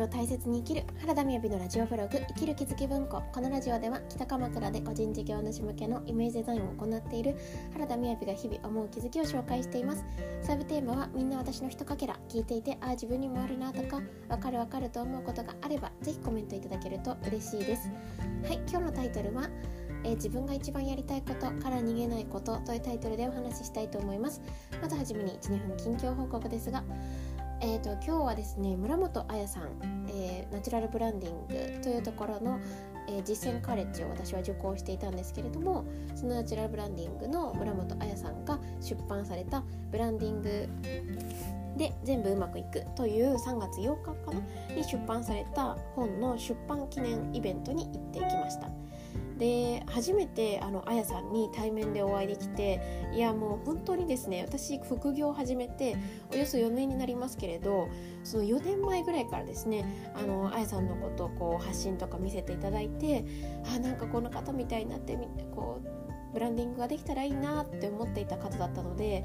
を大切に生きる原田みやびのラジオブログ生きる気づき文庫。このラジオでは北鎌倉で個人事業主向けのイメージデザインを行っている原田みやびが日々思う気づきを紹介しています。サブテーマはみんな私のひとかけら聞いていてああ自分にもあるなとかわかるわかると思うことがあればぜひコメントいただけると嬉しいです。はい今日のタイトルはえ、自分が一番やりたいことから逃げないことというタイトルでお話ししたいと思います。まずはじめに12分近況報告ですがえーと、今日はですね村本彩さん、えー、ナチュラルブランディングというところの、えー、実践カレッジを私は受講していたんですけれどもそのナチュラルブランディングの村本彩さんが出版されたブランディングで全部うまくいくという3月8日かなに出版された本の出版記念イベントに行ってきました。で初めてあのあやさんに対面でお会いできていやもう本当にですね私副業を始めておよそ4年になりますけれどその4年前ぐらいからですねあのあやさんのことをこう発信とか見せていただいてあなんかこの方みたいになってこうブランディングができたらいいなって思っていた方だったので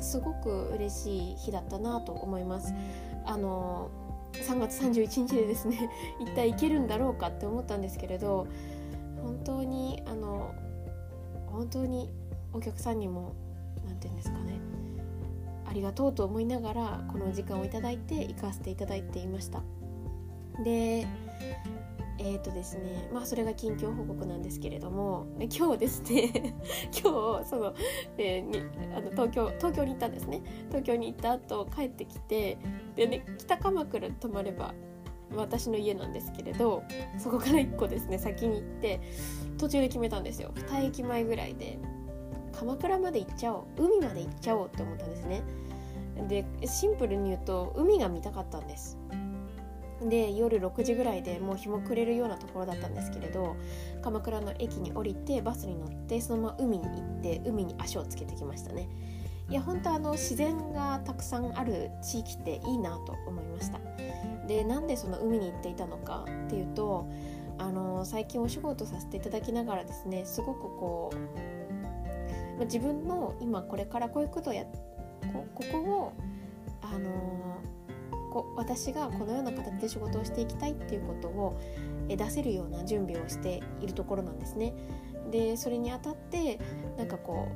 すごく嬉しい日だったなと思います。あの3月31日でですね 一体いけるんだろうかって思ったんですけれど本当にあの本当にお客さんにも何て言うんですかねありがとうと思いながらこの時間をいただいて行かせていただいていましたでえーとですねまあそれが近況報告なんですけれども今日ですね 今日その、えー、にあの東京東京に行ったんですね。東京に行った後帰ってきてでね北鎌倉に泊まれば私の家なんですけれどそこから1個ですね先に行って途中で決めたんですよ。2駅前ぐらいで鎌倉まで行っちゃおう海まで行っちゃおうって思ったんですね。でシンプルに言うと海が見たかったんです。で夜6時ぐらいでもう日も暮れるようなところだったんですけれど鎌倉の駅に降りてバスに乗ってそのまま海に行って海に足をつけてきましたね。いや本当あの自然がたくさんある地域っていいなと思いました。でなんでその海に行っていたのかっていうとあの最近お仕事させていただきながらですねすごくこう、自分の今これからこういうことをやこここをあのこ私がこのような形で仕事をしていきたいっていうことを出せるような準備をしているところなんですね。でそれにあたってなんかこ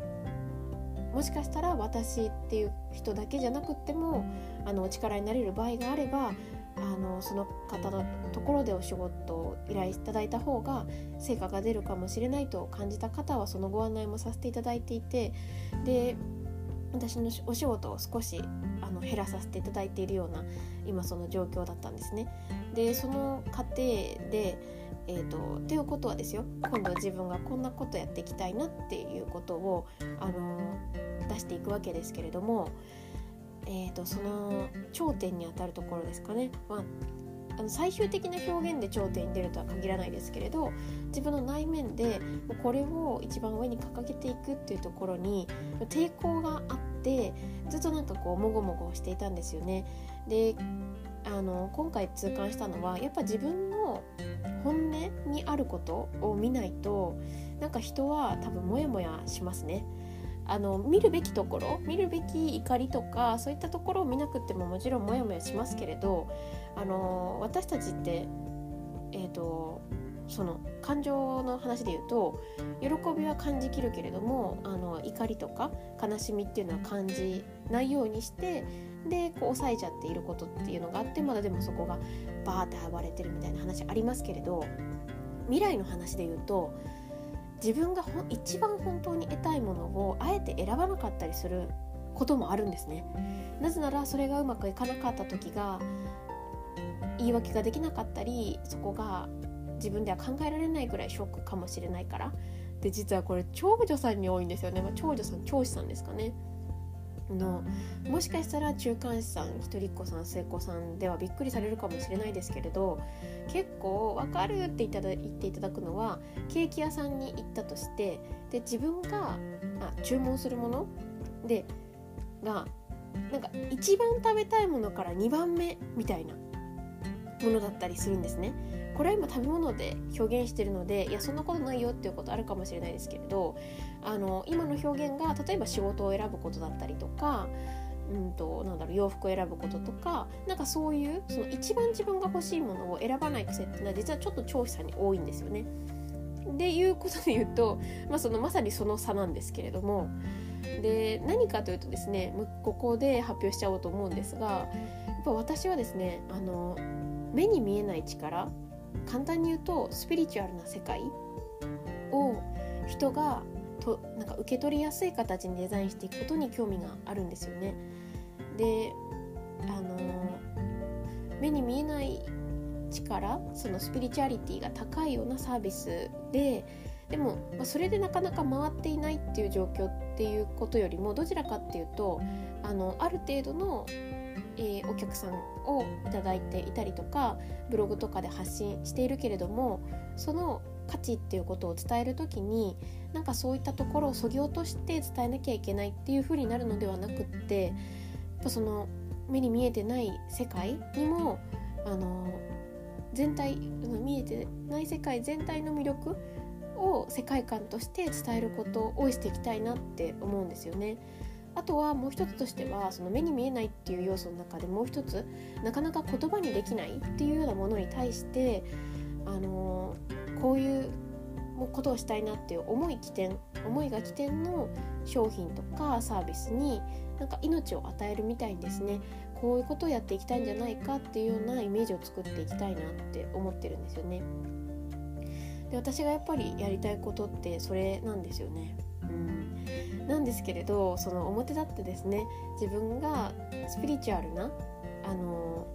うもしかしたら私っていう人だけじゃなくってもあのお力になれる場合があればあのその方のところでお仕事を依頼いただいた方が成果が出るかもしれないと感じた方はそのご案内もさせていただいていてで私のお仕事を少しの減らさせていただいているような今その状況だったんですね。でその過程でえーと、ということはですよ今度は自分がこんなことやっていきたいなっていうことを、あの出していくわけですけれどもえーと、その頂点にあたるところですかね、まあ、あの最終的な表現で頂点に出るとは限らないですけれど自分の内面でこれを一番上に掲げていくっていうところに抵抗があってずっとなんかこうもごもごしていたんですよね。であの今回痛感したのはやっぱ自分の本音にあることを見ないとなんか人は多分モヤモヤしますね。あの見るべきところ見るべき怒りとかそういったところを見なくてももちろんモヤモヤしますけれどあの私たちってえっ、ー、とその感情の話で言うと喜びは感じきるけれどもあの怒りとか悲しみっていうのは感じないようにしてでこう抑えちゃっていることっていうのがあってまだでもそこがバーって暴れてるみたいな話ありますけれど未来の話で言うと自分がほ一番本当に得たいものをあえて選ばなかったりすることもあるんですね。なぜならそれがうまくいかなかった時が言い訳ができなかったりそこが自分では考えられないぐらいショックかもしれないから。で実はこれ長女さんに多いんですよね、まあ、長女さん教師さんですかね。のもしかしたら中間子さん一人っ子さん末っ子さんではびっくりされるかもしれないですけれど結構「分かる」って言っていただくのはケーキ屋さんに行ったとしてで自分があ注文するものでがなんか一番食べたいものから2番目みたいなものだったりするんですね。これは今食べ物で表現してるのでいやそんなことないよっていうことあるかもしれないですけれどあの今の表現が例えば仕事を選ぶことだったりとかうんとなんだろう洋服を選ぶこととかなんかそういうその一番自分が欲しいものを選ばない癖っていうのは実はちょっと長飛さに多いんですよね。でいうことで言うと、まあ、そのまさにその差なんですけれどもで何かというとですねここで発表しちゃおうと思うんですがやっぱ私はですねあの目に見えない力簡単に言うとスピリチュアルな世界を人がとなんか受け取りやすい形にデザインしていくことに興味があるんですよね。であの目に見えない力そのスピリチュアリティが高いようなサービスででも、まあ、それでなかなか回っていないっていう状況っていうことよりもどちらかっていうとあのある程度の、えー、お客さんをいただいていたりとかブログとかで発信しているけれどもその価値っていうことを伝える時になんかそういったところをそぎ落として伝えなきゃいけないっていう風になるのではなくってやっぱその目に見えてない世界にもあの全体見えてない世界全体の魅力を世界観として伝えることをしていきたいなって思うんですよね。あとはもう一つとしてはその目に見えないっていう要素の中でもう一つなかなか言葉にできないっていうようなものに対してあのこういうことをしたいなっていう思い起点思いが起点の商品とかサービスになんか命を与えるみたいにですねこういうことをやっていきたいんじゃないかっていうようなイメージを作っていきたいなって思ってるんですよね。で私がやっぱりやりたいことってそれなんですよね。うん、なんですけれどその表立ってですね自分がスピリチュアルなあの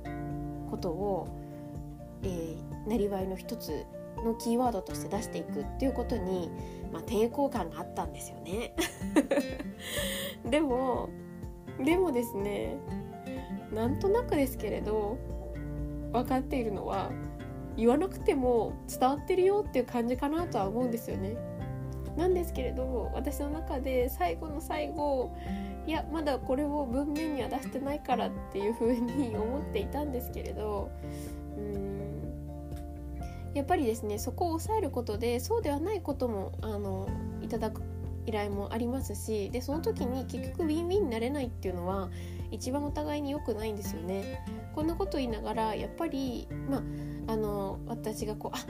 ことを、えー、なりわいの一つのキーワードとして出していくっていうことに、まあ、抵抗感があったんですよね。でもでもですねなんとなくですけれど分かっているのは言わなくても伝わってるよっていう感じかなとは思うんですよね。なんですけれど私の中で最後の最後いやまだこれを文面には出してないからっていう風に思っていたんですけれどうんやっぱりですねそこを抑えることでそうではないこともあのいただく依頼もありますしでその時に結局ウィンウィンになれないっていうのは一番お互いに良くないんですよね。こんなこと言いながらやっぱりまああの私がこうあ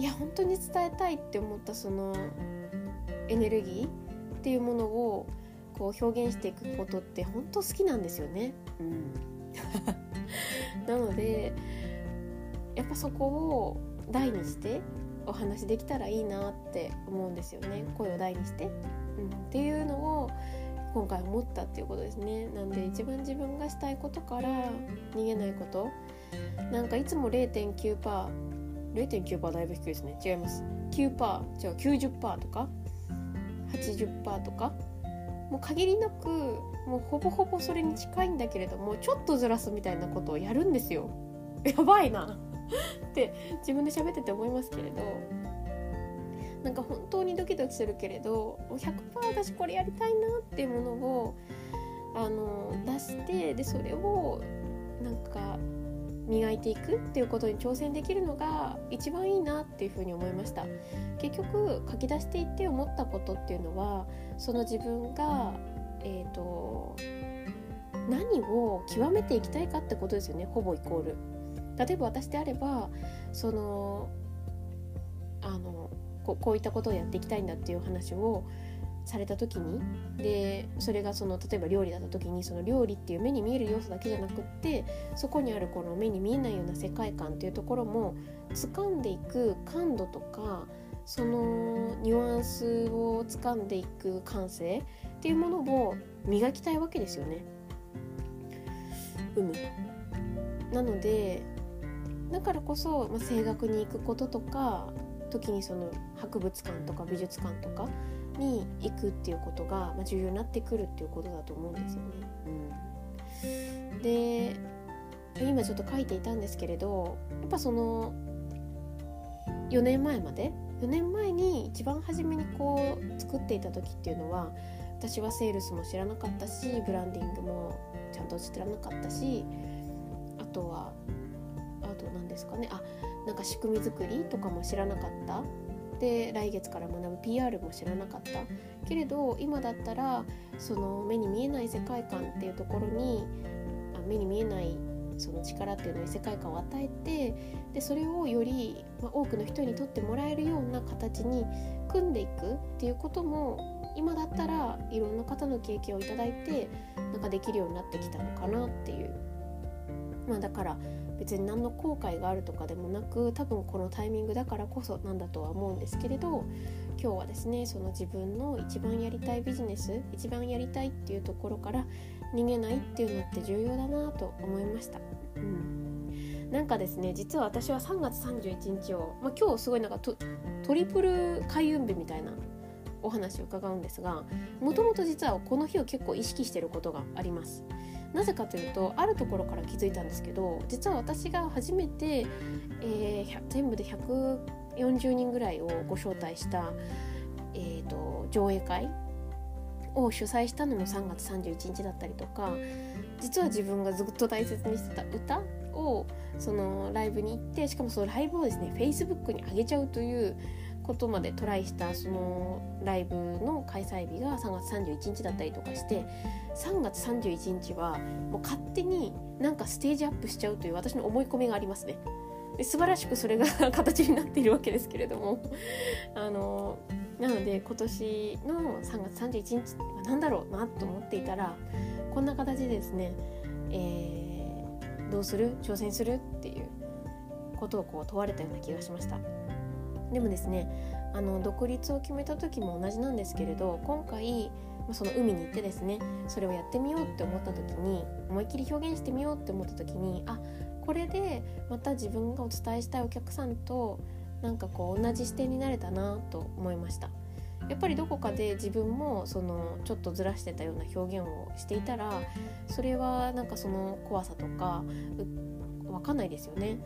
いや本当に伝えたいって思ったそのエネルギーっていうものをこう表現していくことって本当好きなんですよね。うん、なのでやっぱそこを大にしてお話できたらいいなって思うんですよね。声を大にして、うん、っていうのを今回思ったっていうことですね。なんで一番自分がしたいことから逃げないこと。なんかいつも 0.9%0.9% 0.9%だいぶ低いですね。違います。9%違う90%とか80%とかもう限りなくもうほぼほぼそれに近いんだけれどもちょっとずらすみたいなことをやるんですよ。やばいな。って自分で喋ってて思いますけれど。なんか本当にドキドキするけれど100%私これやりたいなっていうものをあの出してでそれをなんか磨いていくっていうことに挑戦できるのが一番いいなっていうふうに思いました。結局書き出していって思ったことっていうのはその自分がえっ、ー、と何を極めていきたいかってことですよね。ほぼイコール。例えば私であればそのあのここういったことをやっていきたいんだっていう話をされた時にでそれがその例えば料理だった時にその料理っていう目に見える要素だけじゃなくってそこにあるこの目に見えないような世界観っていうところも掴んでいく感度とかそのニュアンスを掴んでいく感性っていうものを磨きたいわけですよね。うむなのでだからこそ、まあ、声楽に行くこととか時にその博物館とか美術館とかに行くっていうことが、ま、重要になってくるっていうことだと思うんですよね。うん、で今ちょっと書いていたんですけれどやっぱその4年前まで？4年前に一番初めにこう作っていた時っていうのは私はセールスも知らなかったしブランディングもちゃんと知らなかったしあとはあと何ですかね？あなんか仕組み作りとかも知らなかった。で来月から学ぶ PR も知らなかった。けれど今だったらその目に見えない世界観っていうところにあ目に見えないその力っていうのに世界観を与えてでそれをより、多くの人にとってもらえるような形に組んでいくっていうことも今だったらいろんな方の経験をいただいてなんかできるようになってきたのかなっていう。まあだから別に何の後悔があるとかでもなく多分このタイミングだからこそなんだとは思うんですけれど今日はですねその自分の一番やりたいビジネス一番やりたいっていうところから逃げないっていうのって重要だなと思いました。うんなんかですね実は私は3月31日を、まあ、今日すごいなんかトリプル開運日みたいなお話を伺うんですがもともと実はこの日を結構意識してることがあります。なぜかというとあるところから気づいたんですけど実は私が初めて、えー、全部で140人ぐらいをご招待した、えーと、上映会を主催したのも3月31日だったりとか実は自分がずっと大切にしてた歌をそのライブに行ってしかもそのライブをですね Facebook に上げちゃうということまでトライしたそのライブの開催日が3月31日だったりとかして3月31日はもう勝手になんかステージアップしちゃうという私の思い込みがありますね。で素晴らしくそれが形になっているわけですけれども あのなので今年の3月31日は何だろうなと思っていたらこんな形でですね、えー、どうする？挑戦する？っていうことをこう問われたような気がしました。でもですねあの独立を決めた時も同じなんですけれど今回その海に行ってですねそれをやってみようって思った時に思いっきり表現してみようって思った時にあこれでまた自分がお伝えしたいお客さんとなんかこう同じ視点になれたなと思いました。やっぱりどこかで自分もそのちょっとずらしてたような表現をしていたらそれはなんかその怖さとか分かんないですよね。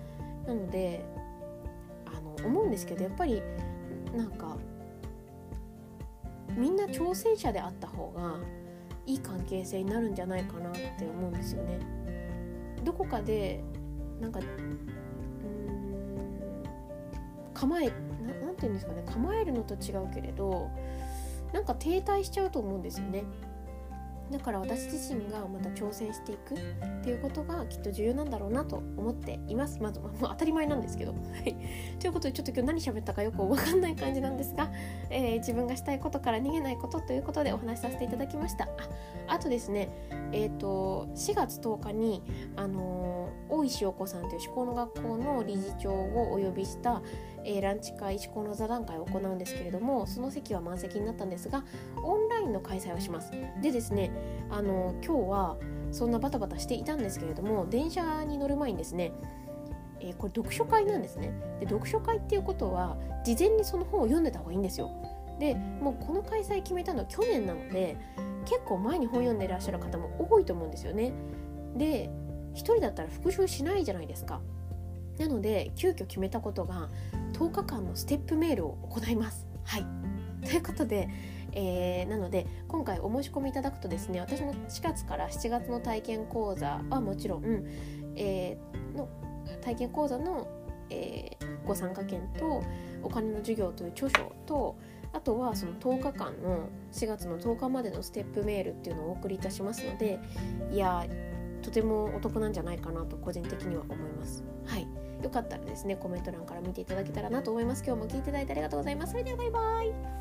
なので思うんですけどやっぱりなんかみんな挑戦者であった方がいい関係性になるんじゃないかなって思うんですよね。どこかでなんかうん構えななんて言うんですかね構えるのと違うけれどなんか停滞しちゃうと思うんですよね。だから私自身がまた挑戦していくっていうことがきっと重要なんだろうなと思っています。まず、まあ、当たり前なんですけど。はい。ということでちょっと今日何喋ったかよく分かんない感じなんですが、えー、自分がしたいことから逃げないことということでお話しさせていただきました。ああとですねえ、ー、と4月10日にあのー、大石陽子さんという思考の学校の理事長をお呼びしたえー、ランチ会思考の座談会を行うんですけれどもその席は満席になったんですがオンラインの開催をします。でですねあの今日はそんなバタバタしていたんですけれども電車に乗る前にですねえー、これ読書会なんですね。で読書会っていうことは事前にその本を読んでた方がいいんですよ。でもうこの開催決めたのは去年なので結構前に本読んでいらっしゃる方も多いと思うんですよね。で1人だったら復習しないじゃないですか。なので急遽決めたことが10日間のステップメールを行います。はいということで、えー、なので今回お申し込みいただくとですね私の4月から7月の体験講座はもちろん、えー、の体験講座の、えー、ご参加券とお金の授業という著書とあとはその10日間の4月の10日までのステップメールっていうのをお送りいたしますのでいやとてもお得なんじゃないかなと個人的には思います。はいよかったらですねコメント欄から見ていただけたらなと思います。今日も聞いていただいてありがとうございます。それではバイバイ。